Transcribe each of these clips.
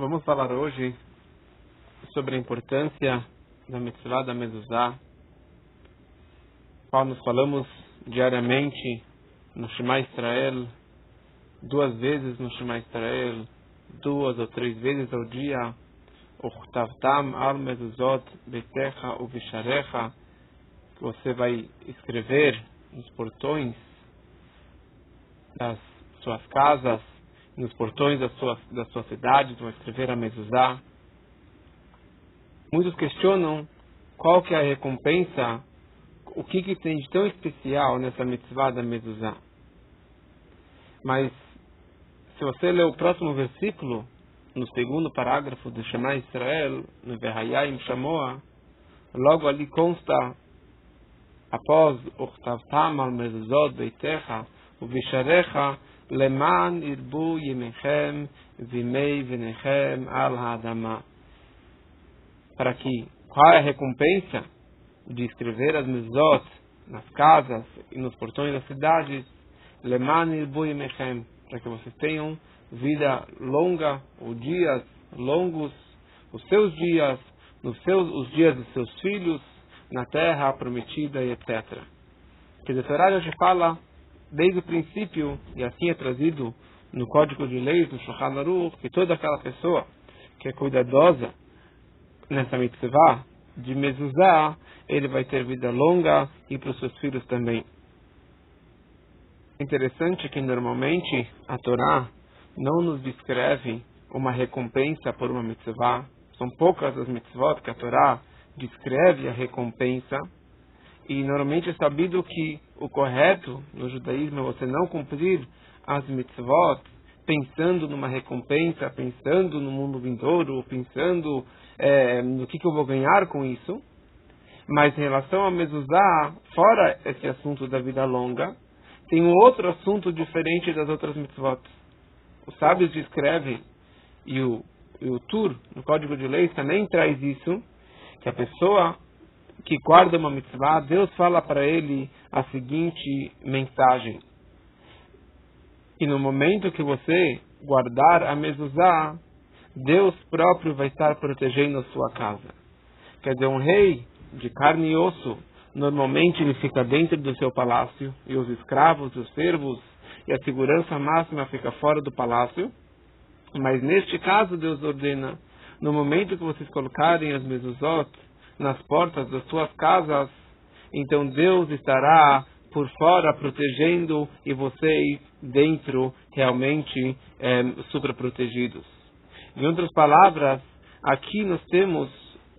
Vamos falar hoje sobre a importância da mitzvah da mezuzá, qual nós falamos diariamente no Shema Israel, duas vezes no Shema Israel, duas ou três vezes ao dia, Uchtavtam al mezuzot betecha uvisharecha, que você vai escrever nos portões das suas casas, nos portões das suas, das suas cidades, vão escrever a mezuzá. Muitos questionam qual que é a recompensa, o que, que tem de tão especial nessa mitzvah da mezuzá. Mas, se você ler o próximo versículo, no segundo parágrafo do Shema Israel, no Verhayim Shamoa, logo ali consta, após Uchtavtam al mezuzot beitecha, o Visharecha, Leman irbu yemechem vimei venechem al hadama. Para que, qual é a recompensa de escrever as mezuzot nas casas e nos portões das cidades? Leman irbu yemechem. Para que vocês tenham vida longa, ou dias longos, os seus dias, nos seus, os dias dos seus filhos, na terra prometida e etc. Que o Torá hoje fala desde o princípio, e assim é trazido no Código de Leis, do Shulchan Aruch, que toda aquela pessoa que é cuidadosa nessa mitzvah de mezuzá, ele vai ter vida longa e para os seus filhos também. Interessante que normalmente a Torá não nos descreve uma recompensa por uma mitzvah. São poucas as mitzvot que a Torá descreve a recompensa. E normalmente é sabido que o correto no judaísmo é você não cumprir as mitzvot pensando numa recompensa, pensando no mundo vindouro, pensando é, no que, que, eu vou ganhar com isso. Mas em relação a mezuzá, fora esse assunto da vida longa, tem um outro assunto diferente das outras mitzvot os sábios descrevem, e o, e o Tur, no Código de Leis, também traz isso, que a pessoa que guarda uma mitzvah, Deus fala para ele a seguinte mensagem. E no momento que você guardar a mezuzá, Deus próprio vai estar protegendo a sua casa. Quer dizer, um rei de carne e osso, normalmente ele fica dentro do seu palácio, e os escravos, os servos, e a segurança máxima fica fora do palácio. Mas neste caso, Deus ordena, no momento que vocês colocarem as mezuzot nas portas das suas casas, então Deus estará por fora protegendo e vocês dentro realmente é, super protegidos. Em outras palavras, aqui nós temos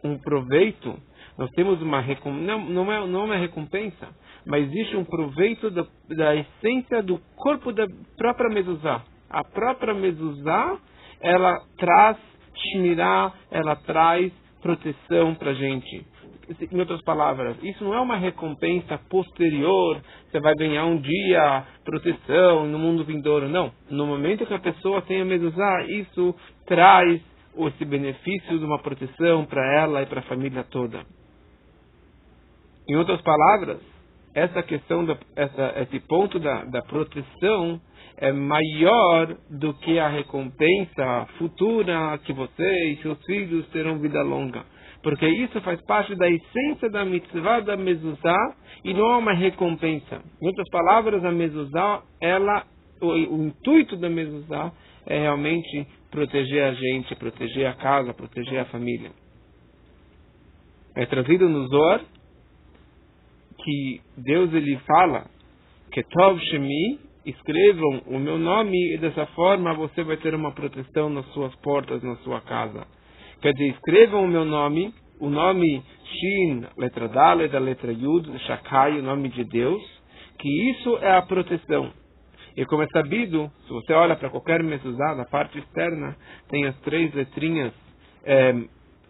um proveito, nós temos uma não, não é não é uma recompensa, mas existe um proveito da, da essência do corpo da própria mezuzá. A própria mezuzá, ela traz shmirá, ela traz proteção para a gente. Em outras palavras, isso não é uma recompensa posterior, você vai ganhar um dia proteção no mundo vindouro, não. No momento que a pessoa tem a mezuzá, isso traz esse benefício de uma proteção para ela e para a família toda. Em outras palavras, essa questão, da, essa, esse ponto da, da proteção é maior do que a recompensa futura que você e seus filhos terão vida longa. Porque isso faz parte da essência da mitzvah da mezuzá e não é uma recompensa. Em outras palavras, a mezuzá, ela, o, o intuito da mezuzá é realmente proteger a gente, proteger a casa, proteger a família. É trazido no Zohar que Deus ele fala que Shemi, escrevam o meu nome e dessa forma você vai ter uma proteção nas suas portas, na sua casa. Quer dizer, escrevam o meu nome, o nome Shin, letra Dale, da letra Yud, Shakai, o nome de Deus, que isso é a proteção. E como é sabido, se você olha para qualquer mezuzá, na parte externa, tem as três letrinhas é,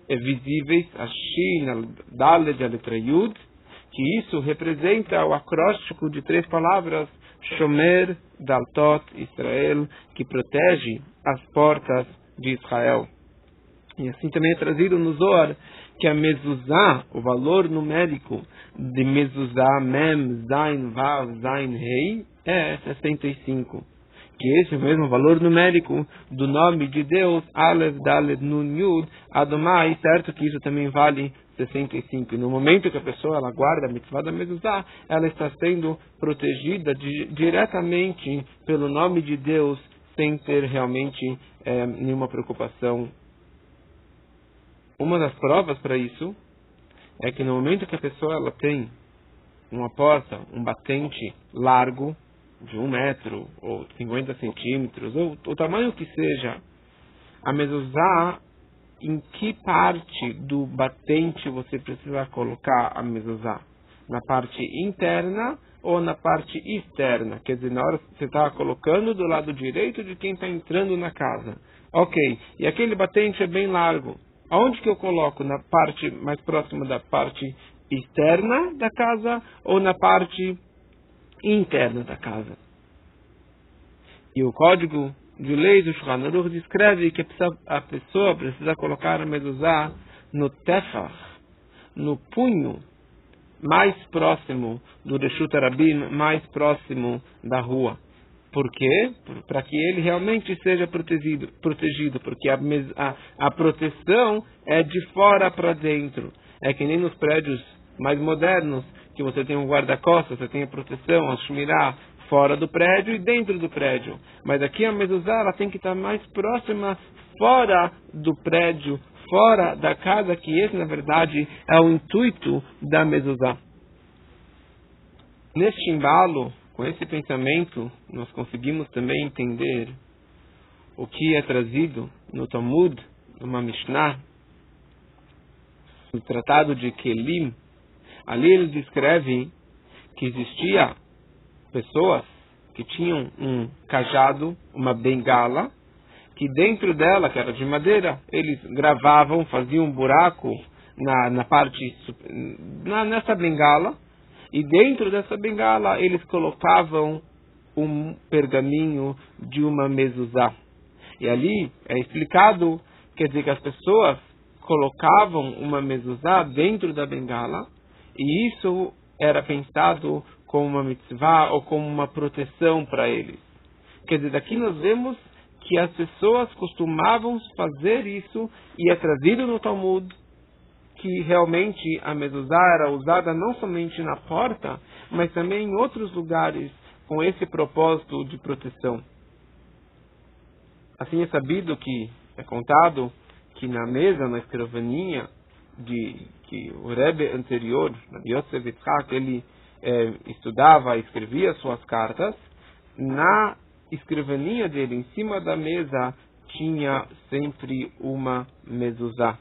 visíveis, a Shin, a Dale, da letra Yud, que isso representa o acróstico de três palavras, Shomer Daltot Israel, que protege as portas de Israel. E assim também é trazido no Zohar que a mezuzá, o valor numérico de mezuzá, mem, zain, vav, zain, rei, é 65. que esse é o mesmo valor numérico do nome de Deus, Aleph, Dalet, Nun, Yud, Adomai, certo que isso também vale 65. E no momento que a pessoa ela guarda a mitzvah da mezuzá, ela está sendo protegida de, diretamente pelo nome de Deus, sem ter realmente é, nenhuma preocupação. Uma das provas para isso é que no momento que a pessoa ela tem uma porta, um batente largo, de um metro, ou 50 centímetros, ou o tamanho que seja, a mezuzá, em que parte do batente você precisa colocar a mezuzá? Na parte interna ou na parte externa? Quer dizer, na hora que você está colocando do lado direito de quem está entrando na casa. Ok, e aquele batente é bem largo. Aonde que eu coloco? Na parte mais próxima da parte externa da casa ou na parte interna da casa. E o código de lei do Shulchan Aruch descreve que a pessoa precisa colocar a mezuzá no tefach, no punho mais próximo do Reshut Arabim, mais próximo da rua. Por quê? Para que ele realmente seja protegido, protegido porque a, a, a proteção é de fora para dentro. É que nem nos prédios mais modernos, que você tem um guarda-costas, você tem a proteção, a shumirá, fora do prédio e dentro do prédio. Mas aqui a mezuzá ela tem que estar mais próxima fora do prédio, fora da casa, que esse na verdade é o intuito da mezuzá. Neste embalo, com esse pensamento, nós conseguimos também entender o que é trazido no Talmud, numa Mishnah, no Tratado de Kelim, Ali ele descreve que existia pessoas que tinham um cajado, uma bengala, que dentro dela, que era de madeira, eles gravavam, faziam um buraco na, na parte, na, nessa bengala, e dentro dessa bengala eles colocavam um pergaminho de uma mezuzá. E ali é explicado, quer dizer que as pessoas colocavam uma mezuzá dentro da bengala, e isso era pensado como uma mitzvah ou como uma proteção para eles. Quer dizer, daqui nós vemos que as pessoas costumavam fazer isso e é trazido no Talmud que realmente a mezuzá era usada não somente na porta, mas também em outros lugares com esse propósito de proteção. Assim é sabido que é contado que na mesa, na escrivaninha, de que o Rebbe anterior, Yosef Yitzhak, ele é, estudava, escrevia suas cartas, na escrivaninha dele, em cima da mesa, tinha sempre uma mezuzá.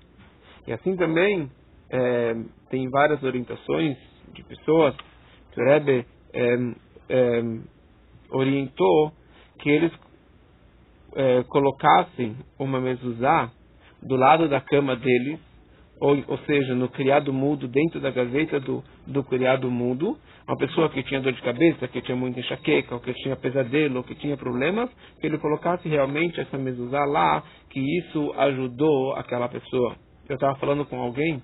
E assim também é, tem várias orientações de pessoas que o Rebbe é, é, orientou que eles é, colocassem uma mezuzá do lado da cama deles ou, ou seja, no criado mudo, dentro da gaveta do, do criado mudo, uma pessoa que tinha dor de cabeça, que tinha muita enxaqueca, ou que tinha pesadelo, ou que tinha problemas, que ele colocasse realmente essa mezuzá lá, que isso ajudou aquela pessoa. Eu estava falando com alguém,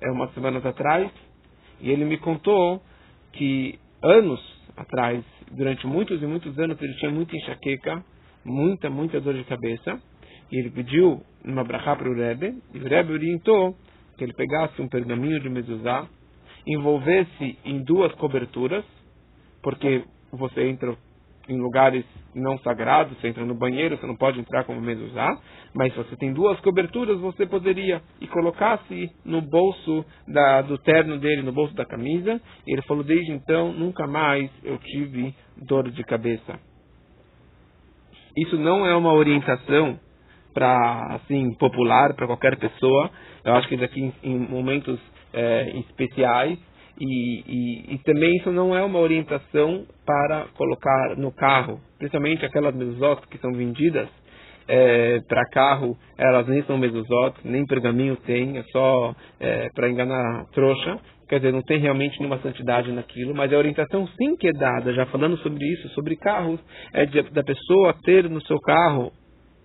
é, umas semanas atrás, e ele me contou que anos atrás, durante muitos e muitos anos, ele tinha muita enxaqueca, muita, muita dor de cabeça, e ele pediu uma brachá para o Rebbe, e o Rebbe orientou que ele pegasse um pergaminho de mezuzá, envolvesse em duas coberturas, porque você entra em lugares não sagrados, você entra no banheiro, você não pode entrar como mezuzá, mas se você tem duas coberturas, você poderia, e colocasse no bolso da, do terno dele, no bolso da camisa, e ele falou, desde então, nunca mais eu tive dor de cabeça. Isso não é uma orientação para assim popular para qualquer pessoa. Eu acho que daqui em, em momentos é, especiais e, e, e, também isso não é uma orientação para colocar no carro, principalmente aquelas mesuzot que são vendidas é, para carro, elas nem são mesuzot, nem pergaminho tem, é só é, para enganar trouxa. Quer dizer, não tem realmente nenhuma santidade naquilo, mas a orientação sim que é dada, já falando sobre isso, sobre carros, é de, da pessoa ter no seu carro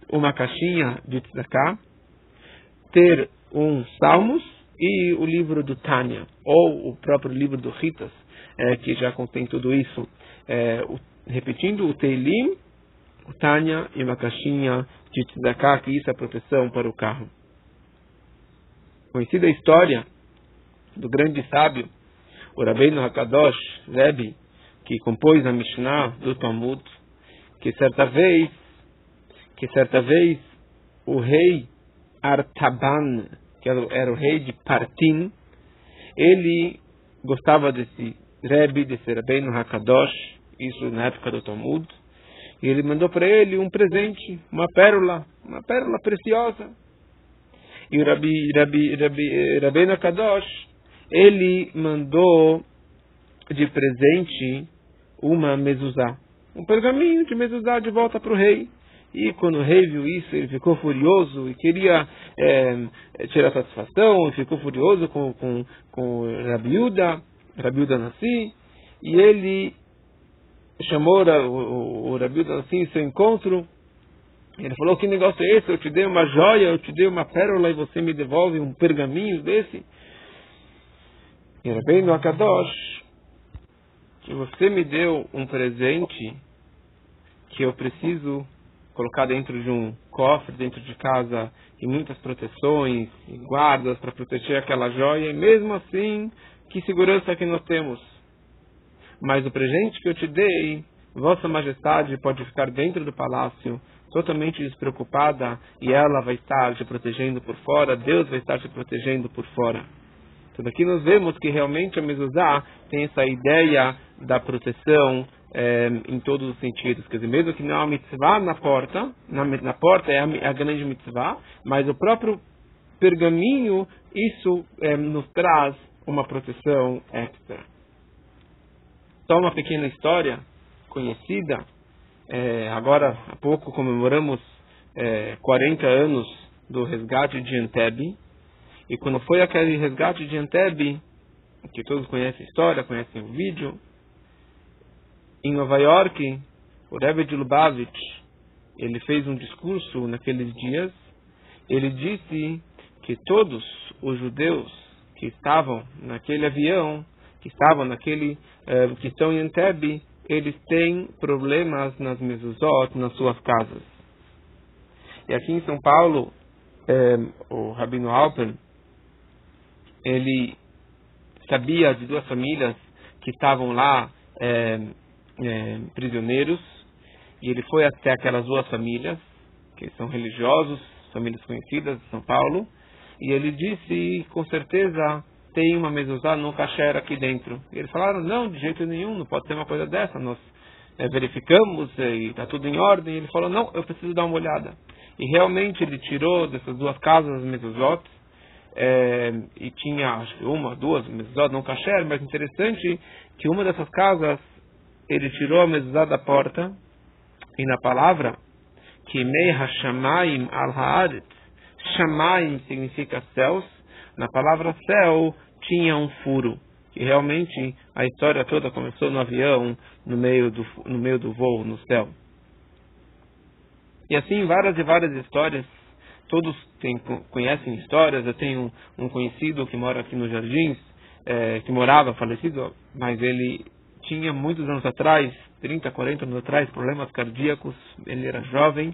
uma caixinha de tzedakah, ter um Salmos e o livro do Tânia, ou o próprio livro do Ritas, é, que já contém tudo isso, é, o, repetindo o Teilim o Tânia e uma caixinha de tzedakah, que isso é proteção para o carro. Conhecida a história do grande sábio, o Rabbeinu Hakadosh, Rebbe, que compôs a Mishnah do Talmud, que certa vez, que certa vez o rei Artaban, que era o rei de Partim, ele gostava desse Rebbe, desse Rabbeinu Hakadosh, isso na época do Talmud, e ele mandou para ele um presente, uma pérola, uma pérola preciosa. E o Rabi, Rabi, Rabi, Rabbeinu Kadosh, ele mandou de presente uma mezuzá, um pergaminho de mezuzá de volta para o rei. E quando o rei viu isso, ele ficou furioso e queria é, tirar satisfação, ficou furioso com, com, com Rabiuda, Rabiuda Nassi, e ele chamou o, o Rabiuda Nassi em seu encontro. Ele falou: Que negócio é esse? Eu te dei uma joia, eu te dei uma pérola e você me devolve um pergaminho desse? E no Akadosh, que você me deu um presente que eu preciso colocar dentro de um cofre, dentro de casa, e muitas proteções e guardas para proteger aquela joia, e mesmo assim, que segurança que nós temos? Mas o presente que eu te dei, Vossa Majestade pode ficar dentro do palácio, totalmente despreocupada, e ela vai estar te protegendo por fora, Deus vai estar te protegendo por fora. Então daqui nós vemos que realmente a mezuzá tem essa ideia da proteção é, em todos os sentidos. Quer dizer, mesmo que não há mitzvah na porta, na, na porta é a, a, grande mitzvah, mas o próprio pergaminho, isso é, nos traz uma proteção extra. Só uma pequena história conhecida. É, agora, há pouco, comemoramos é, 40 anos do resgate de Entebbe. E quando foi aquele resgate de Entebbe, que todos conhecem a história, conhecem o vídeo, em Nova York, o Rebbe de Lubavitch, ele fez um discurso naqueles dias. Ele disse que todos os judeus que estavam naquele avião, que estavam naquele, eh, que estão em Entebbe, eles têm problemas nas mezuzot, nas suas casas. E aqui em São Paulo, eh, o Rabino Alpen, ele sabia de duas famílias que estavam lá é, é, prisioneiros e ele foi até aquelas duas famílias que são religiosos, famílias conhecidas de São Paulo e ele disse com certeza tem uma mezuzá no kasher aqui dentro. E eles falaram não de jeito nenhum, não pode ter uma coisa dessa. Nós é, verificamos e está tudo em ordem. E ele falou não, eu preciso dar uma olhada. E realmente ele tirou dessas duas casas as é, e tinha acho que uma, duas mezuzot não kasher, mas interessante que uma dessas casas ele tirou a mezuzá da porta e na palavra que mei hashamayim al haaretz. Shamayim significa céus. Na palavra céu tinha um furo. Que realmente a história toda começou no avião no meio do no meio do voo no céu. E assim várias e várias histórias. Todos têm, conhecem histórias. Eu tenho um conhecido que mora aqui nos Jardins, é, que morava falecido, mas ele tinha muitos anos atrás, 30, 40 anos atrás, problemas cardíacos. Ele era jovem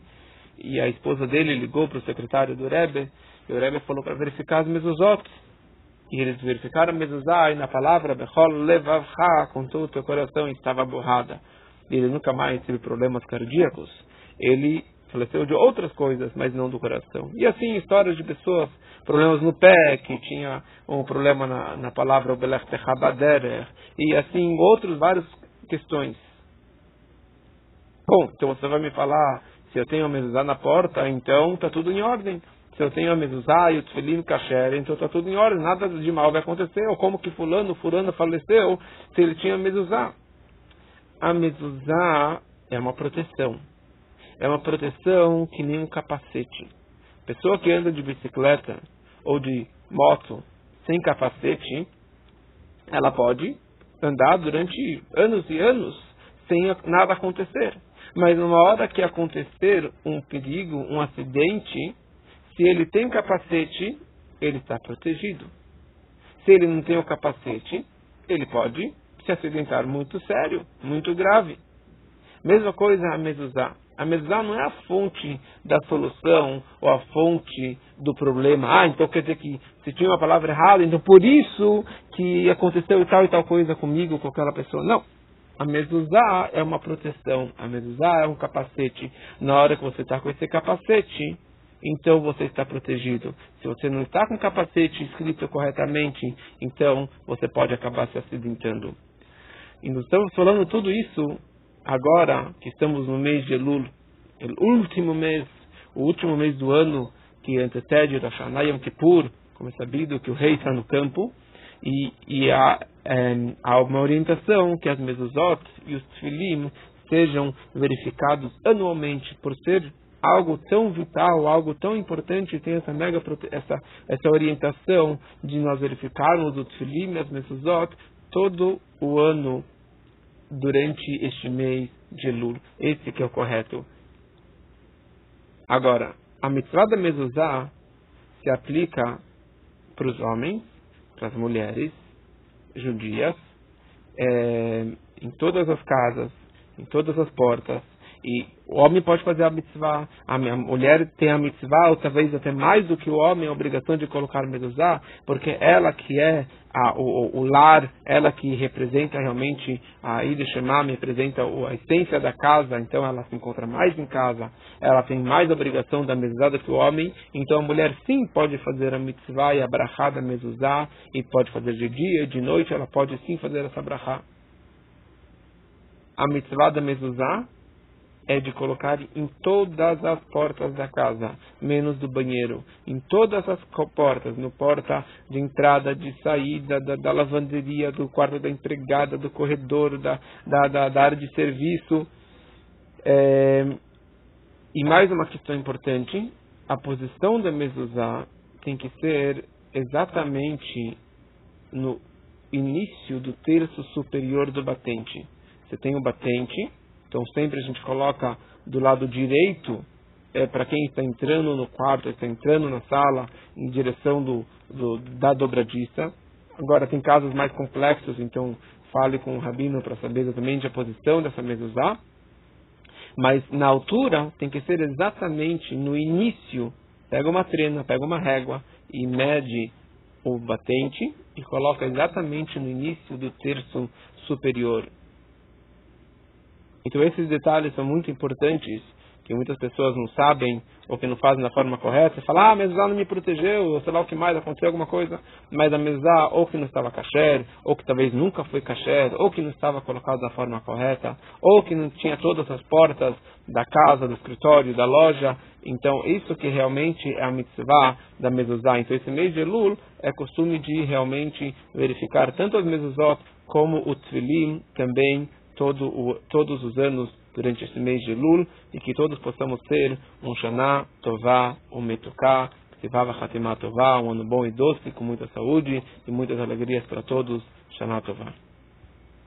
e a esposa dele ligou para o secretário do Rebbe e o Rebbe falou para verificar as mezuzot. E eles verificaram mezuzá e na palavra Bechol levavcha, com todo o teu coração estava borrada. Ele nunca mais teve problemas cardíacos. Ele faleceu de outras coisas, mas não do coração. E assim, histórias de pessoas, problemas no pé, que tinha um problema na, na palavra Obelech Techabaderer, e assim, outras várias questões. Bom, então você vai me falar, se eu tenho a mezuzá na porta, então está tudo em ordem. Se eu tenho a mezuzá e o tefilim kasher, então está tudo em ordem, nada de mal vai acontecer. Ou como que fulano, fulano faleceu, se ele tinha mezuzá. A mezuzá é uma proteção é uma proteção que nem um capacete. Pessoa que anda de bicicleta ou de moto sem capacete, ela pode andar durante anos e anos sem nada acontecer. Mas numa hora que acontecer um perigo, um acidente, se ele tem capacete, ele está protegido. Se ele não tem o capacete, ele pode se acidentar muito sério, muito grave. Mesma coisa a mezuzá. A mezuzá não é a fonte da solução ou a fonte do problema. Ah, então quer dizer que se tinha uma palavra errada, então por isso que aconteceu tal e tal coisa comigo, com aquela pessoa. Não. A mezuzá é uma proteção. A mezuzá é um capacete. Na hora que você está com esse capacete, então você está protegido. Se você não está com o capacete escrito corretamente, então você pode acabar se acidentando. E nós estamos falando tudo isso agora que estamos no mês de Elul, o último mês, o último mês do ano que antecede Rosh Hashanah Yom Kippur, como é sabido que o rei está no campo, e, e há, é, há uma orientação que as mezuzot e os tfilim sejam verificados anualmente por ser algo tão vital, algo tão importante, tem essa mega essa, essa orientação de nós verificarmos o Tfilim e as Mezuzot todo o ano durante este mês de Elul. Esse que é o correto. Agora, a mitzvah da mezuzá se aplica para os homens, para as mulheres judias, é, em todas as casas, em todas as portas, e o homem pode fazer a mitzvah, a mulher tem a mitzvah, ou talvez até mais do que o homem, a obrigação de colocar mezuzá, porque ela que é a, o, o, lar, ela que representa realmente a Shemam, representa a essência da casa, então ela se encontra mais em casa, ela tem mais obrigação da mezuzá do que o homem, então a mulher sim pode fazer a mitzvah e a brachá da mezuzá, e pode fazer de dia de noite, ela pode sim fazer essa brachá. A mitzvah da mezuzá é de colocar em todas as portas da casa, menos do banheiro. Em todas as portas, no porta de entrada, de saída, da, da lavanderia, do quarto da empregada, do corredor, da, da, da, área de serviço. É... E mais uma questão importante, a posição da mezuzá tem que ser exatamente no início do terço superior do batente. Você tem o batente, então sempre a gente coloca do lado direito é, para quem está entrando no quarto, está entrando na sala, em direção do, do, da dobradiça. Agora tem casos mais complexos, então fale com o rabino para saber exatamente a posição dessa mezuzá. Mas na altura tem que ser exatamente no início. Pega uma trena, pega uma régua e mede o batente e coloca exatamente no início do terço superior. Então esses detalhes são muito importantes, que muitas pessoas não sabem ou que não fazem da forma correta. Você fala, ah, a mesuzá não me protegeu, ou sei lá o que mais, aconteceu alguma coisa. Mas a mesuzá ou que não estava kasher, ou que talvez nunca foi kasher, ou que não estava colocado da forma correta, ou que não tinha todas as portas da casa, do escritório, da loja. Então, isso que realmente é a mitzvah da mezuzá. Então, esse mês de Elul é costume de realmente verificar tanto as mezuzot como o tzilim também todo o, todos os anos durante este mês de Lul e que todos possamos ter um Shana Tová, um Metuká, Hatimah Tová, um ano bom e doce, com muita saúde e muitas alegrias para todos. Shana Tová.